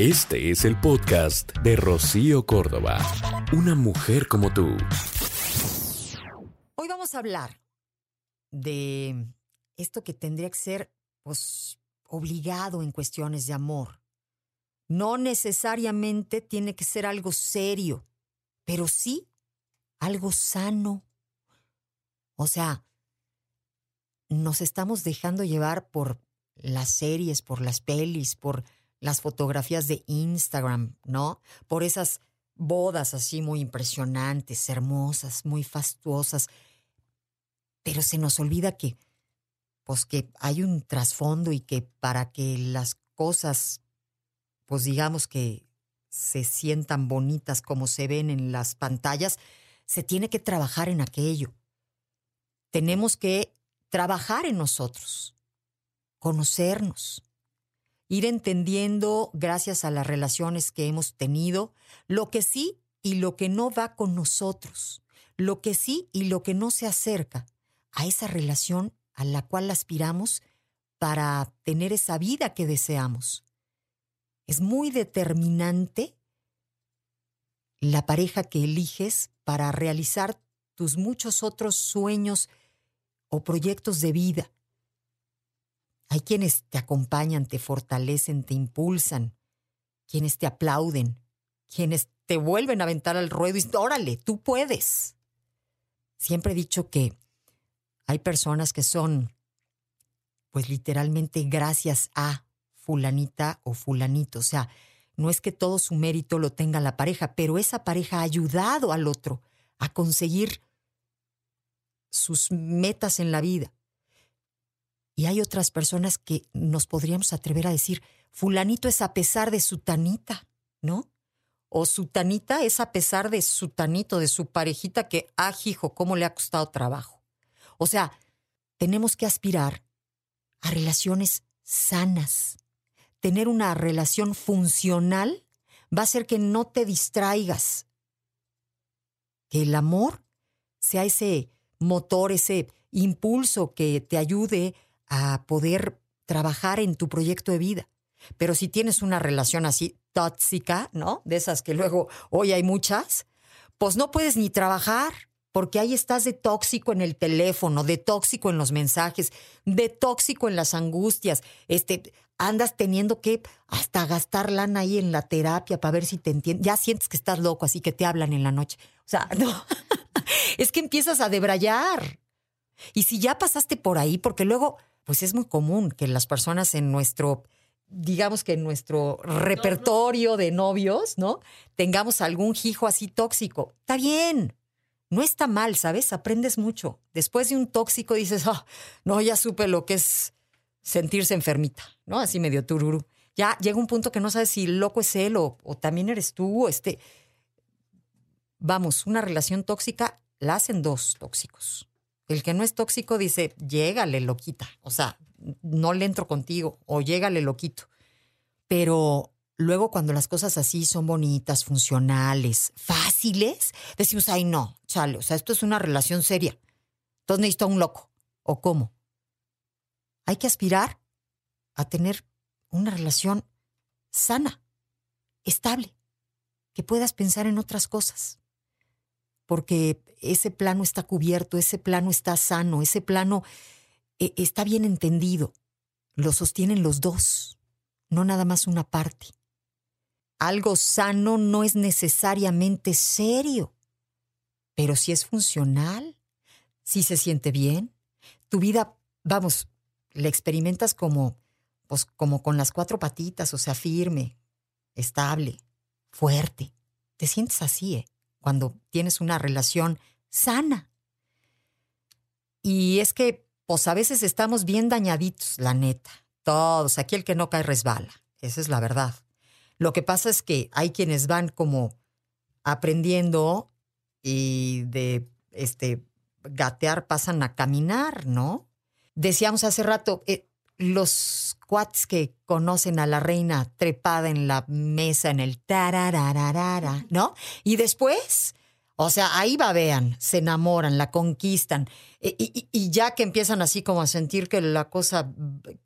Este es el podcast de Rocío Córdoba. Una mujer como tú. Hoy vamos a hablar de esto que tendría que ser pues, obligado en cuestiones de amor. No necesariamente tiene que ser algo serio, pero sí algo sano. O sea, nos estamos dejando llevar por las series, por las pelis, por las fotografías de Instagram, ¿no? Por esas bodas así muy impresionantes, hermosas, muy fastuosas. Pero se nos olvida que, pues que hay un trasfondo y que para que las cosas, pues digamos que se sientan bonitas como se ven en las pantallas, se tiene que trabajar en aquello. Tenemos que trabajar en nosotros, conocernos, ir entendiendo, gracias a las relaciones que hemos tenido, lo que sí y lo que no va con nosotros, lo que sí y lo que no se acerca a esa relación a la cual aspiramos para tener esa vida que deseamos. Es muy determinante la pareja que eliges para realizar tus muchos otros sueños o proyectos de vida. Hay quienes te acompañan, te fortalecen, te impulsan, quienes te aplauden, quienes te vuelven a aventar al ruedo y órale, tú puedes. Siempre he dicho que hay personas que son, pues literalmente gracias a fulanita o fulanito. O sea, no es que todo su mérito lo tenga la pareja, pero esa pareja ha ayudado al otro a conseguir sus metas en la vida. Y hay otras personas que nos podríamos atrever a decir, fulanito es a pesar de su tanita, ¿no? O su tanita es a pesar de su tanito, de su parejita que, ah, hijo, cómo le ha costado trabajo. O sea, tenemos que aspirar a relaciones sanas. Tener una relación funcional va a hacer que no te distraigas. Que el amor sea ese motor, ese impulso que te ayude a poder trabajar en tu proyecto de vida. Pero si tienes una relación así tóxica, ¿no? De esas que luego hoy hay muchas, pues no puedes ni trabajar, porque ahí estás de tóxico en el teléfono, de tóxico en los mensajes, de tóxico en las angustias. Este, andas teniendo que hasta gastar lana ahí en la terapia para ver si te entienden. Ya sientes que estás loco, así que te hablan en la noche. O sea, no. es que empiezas a debrayar. Y si ya pasaste por ahí, porque luego pues es muy común que las personas en nuestro, digamos que en nuestro repertorio de novios, ¿no? Tengamos algún hijo así tóxico. Está bien, no está mal, ¿sabes? Aprendes mucho. Después de un tóxico dices, ah, no, ya supe lo que es sentirse enfermita, ¿no? Así medio tururu. Ya llega un punto que no sabes si loco es él o, o también eres tú, o este. Vamos, una relación tóxica la hacen dos tóxicos. El que no es tóxico dice, llégale, loquita. O sea, no le entro contigo o llégale, loquito. Pero luego cuando las cosas así son bonitas, funcionales, fáciles, decimos, ay, no, chale, o sea, esto es una relación seria. Entonces necesito a un loco. ¿O cómo? Hay que aspirar a tener una relación sana, estable, que puedas pensar en otras cosas porque ese plano está cubierto, ese plano está sano, ese plano eh, está bien entendido. Lo sostienen los dos, no nada más una parte. Algo sano no es necesariamente serio, pero si es funcional, si se siente bien, tu vida, vamos, la experimentas como, pues, como con las cuatro patitas, o sea, firme, estable, fuerte. Te sientes así, ¿eh? Cuando tienes una relación sana. Y es que, pues a veces estamos bien dañaditos, la neta. Todos, aquí el que no cae resbala. esa es la verdad. Lo que pasa es que hay quienes van como aprendiendo y de este gatear pasan a caminar, ¿no? Decíamos hace rato, eh, los cuates que conocen a la reina trepada en la mesa en el tarararara, ¿no? Y después, o sea, ahí va, vean, se enamoran, la conquistan. Y, y- y ya que empiezan así como a sentir que la cosa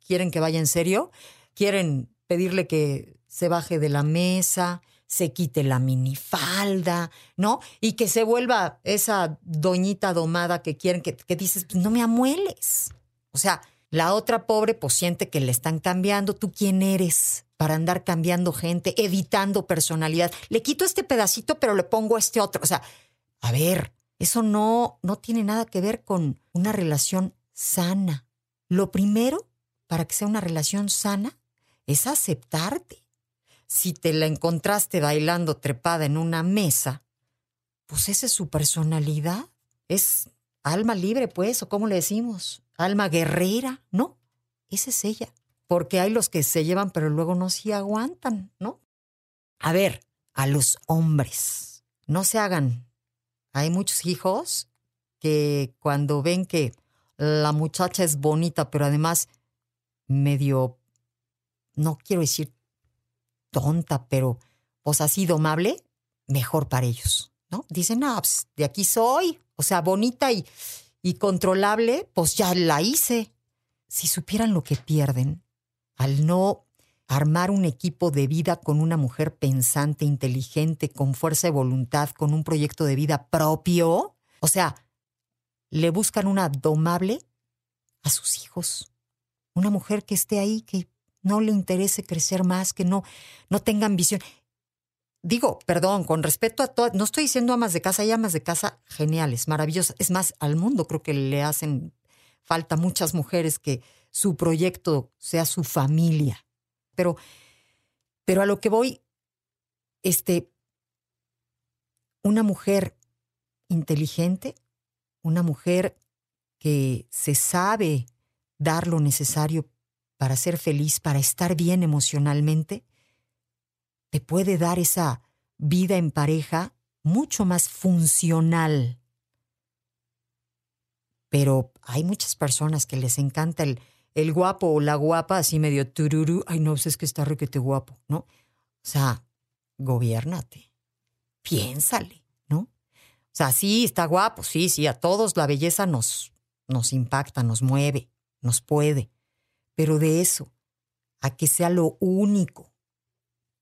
quieren que vaya en serio, quieren pedirle que se baje de la mesa, se quite la minifalda, ¿no? Y que se vuelva esa doñita domada que quieren, que, que dices, "Pues no me amueles. O sea, la otra pobre pues siente que le están cambiando. ¿Tú quién eres para andar cambiando gente, editando personalidad? Le quito este pedacito, pero le pongo este otro. O sea, a ver, eso no, no tiene nada que ver con una relación sana. Lo primero para que sea una relación sana es aceptarte. Si te la encontraste bailando trepada en una mesa, pues esa es su personalidad. Es alma libre, pues, o cómo le decimos, alma guerrera, ¿no? Esa es ella. Porque hay los que se llevan, pero luego no se aguantan, ¿no? A ver, a los hombres, no se hagan. Hay muchos hijos que cuando ven que la muchacha es bonita, pero además medio, no quiero decir tonta, pero pues así domable, mejor para ellos, ¿no? Dicen, no, pues, de aquí soy, o sea, bonita y, y controlable, pues ya la hice. Si supieran lo que pierden al no armar un equipo de vida con una mujer pensante, inteligente, con fuerza de voluntad, con un proyecto de vida propio, o sea, le buscan una domable a sus hijos, una mujer que esté ahí, que no le interese crecer más, que no, no tenga ambición. Digo, perdón, con respeto a todas, no estoy diciendo amas de casa, hay amas de casa geniales, maravillosas. Es más, al mundo creo que le hacen falta muchas mujeres que su proyecto sea su familia. Pero, pero a lo que voy, este, una mujer inteligente, una mujer que se sabe dar lo necesario para ser feliz, para estar bien emocionalmente, te puede dar esa vida en pareja mucho más funcional. Pero hay muchas personas que les encanta el, el guapo o la guapa, así medio tururú. Ay, no, pues es que está requete guapo, ¿no? O sea, gobiérnate. Piénsale, ¿no? O sea, sí, está guapo, sí, sí, a todos la belleza nos, nos impacta, nos mueve, nos puede. Pero de eso, a que sea lo único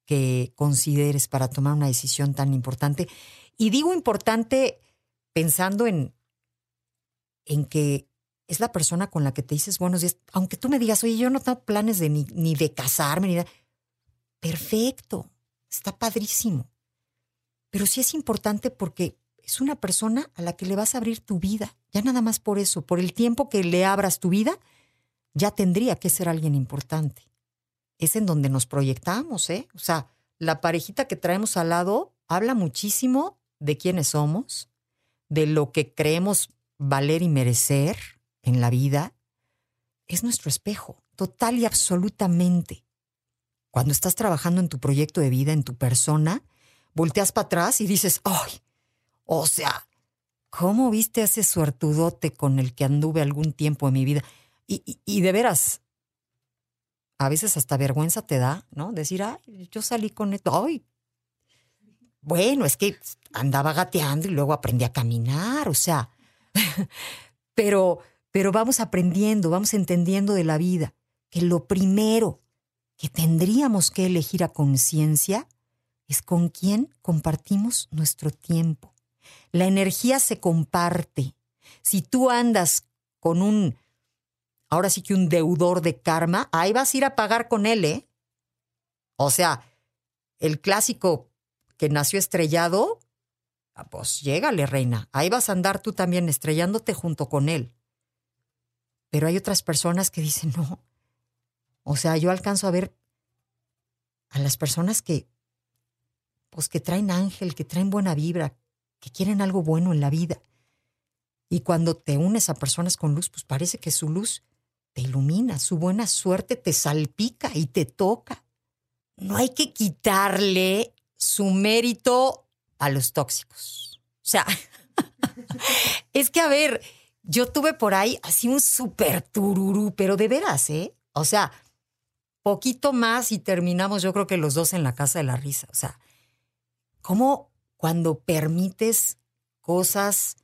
que consideres para tomar una decisión tan importante. Y digo importante pensando en, en que es la persona con la que te dices buenos días, aunque tú me digas, oye, yo no tengo planes de ni, ni de casarme, ni de... Perfecto, está padrísimo. Pero sí es importante porque es una persona a la que le vas a abrir tu vida. Ya nada más por eso, por el tiempo que le abras tu vida, ya tendría que ser alguien importante. Es en donde nos proyectamos, ¿eh? O sea, la parejita que traemos al lado habla muchísimo de quiénes somos, de lo que creemos valer y merecer en la vida. Es nuestro espejo, total y absolutamente. Cuando estás trabajando en tu proyecto de vida, en tu persona, volteas para atrás y dices, ¡ay! O sea, ¿cómo viste a ese suertudote con el que anduve algún tiempo en mi vida? Y, y, y de veras, a veces hasta vergüenza te da, ¿no? Decir, ay, yo salí con esto, ay. Bueno, es que andaba gateando y luego aprendí a caminar, o sea, pero, pero vamos aprendiendo, vamos entendiendo de la vida que lo primero que tendríamos que elegir a conciencia es con quién compartimos nuestro tiempo. La energía se comparte. Si tú andas con un, ahora sí que un deudor de karma, ahí vas a ir a pagar con él, ¿eh? O sea, el clásico que nació estrellado, ah, pues llégale, reina. Ahí vas a andar tú también estrellándote junto con él. Pero hay otras personas que dicen, no. O sea, yo alcanzo a ver a las personas que, pues que traen ángel, que traen buena vibra, que quieren algo bueno en la vida. Y cuando te unes a personas con luz, pues parece que su luz te ilumina, su buena suerte te salpica y te toca. no hay que quitarle su mérito a los tóxicos. O sea, es que a ver, yo tuve por ahí así un súper tururú, pero de veras, ¿eh? O sea, poquito más y terminamos yo creo que los dos en la casa de la risa. O sea, ¿cómo cuando permites cosas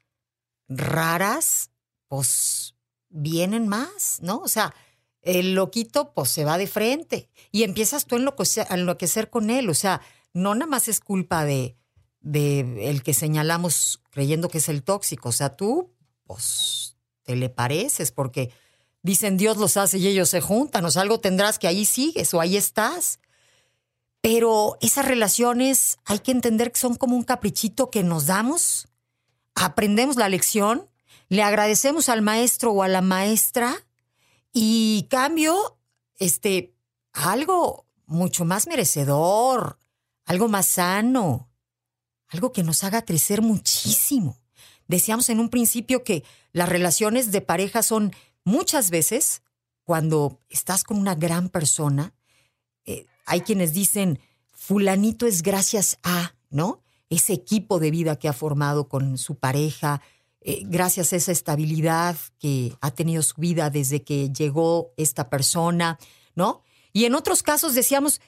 raras, pues vienen más, ¿no? O sea, el loquito pues se va de frente y empiezas tú a enloquecer, con él. O sea, no nada más es culpa de, de el que señalamos creyendo que es el tóxico. O sea, tú pues te le pareces porque dicen Dios los hace y ellos se juntan. O sea, algo tendrás que ahí sigues o ahí estás. Pero esas relaciones hay que entender que son como un caprichito que nos damos, aprendemos la lección, le agradecemos al maestro o a la maestra y cambio, este, algo mucho más merecedor, algo más sano, algo que nos haga crecer muchísimo. Decíamos en un principio que las relaciones de pareja son muchas veces, cuando estás con una gran persona, eh, hay quienes dicen, fulanito es gracias a, ¿no? Ese equipo de vida que ha formado con su pareja, eh, gracias a esa estabilidad que ha tenido su vida desde que llegó esta persona, ¿no? Y en otros casos decíamos,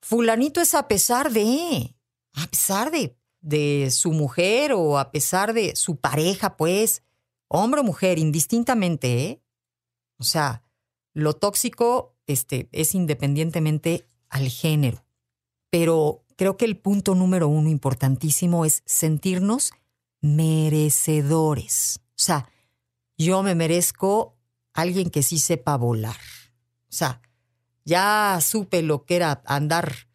fulanito es a pesar de, a pesar de, de su mujer o a pesar de su pareja, pues, hombre o mujer, indistintamente, ¿eh? O sea, lo tóxico este, es independientemente al género. Pero creo que el punto número uno importantísimo es sentirnos merecedores. O sea, yo me merezco alguien que sí sepa volar. O sea, ya supe lo que era andar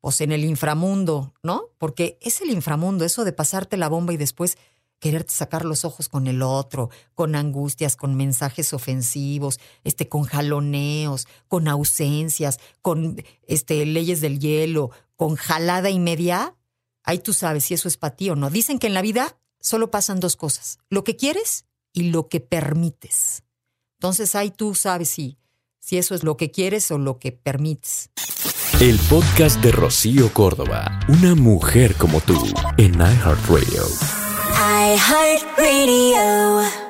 pues en el inframundo, ¿no? Porque es el inframundo, eso de pasarte la bomba y después quererte sacar los ojos con el otro, con angustias, con mensajes ofensivos, este, con jaloneos, con ausencias, con este, leyes del hielo, con jalada y media. Ahí tú sabes si eso es para ti o no. Dicen que en la vida solo pasan dos cosas, lo que quieres y lo que permites. Entonces ahí tú sabes si, si eso es lo que quieres o lo que permites. El podcast de Rocío Córdoba, una mujer como tú, en iHeartRadio. iHeartRadio.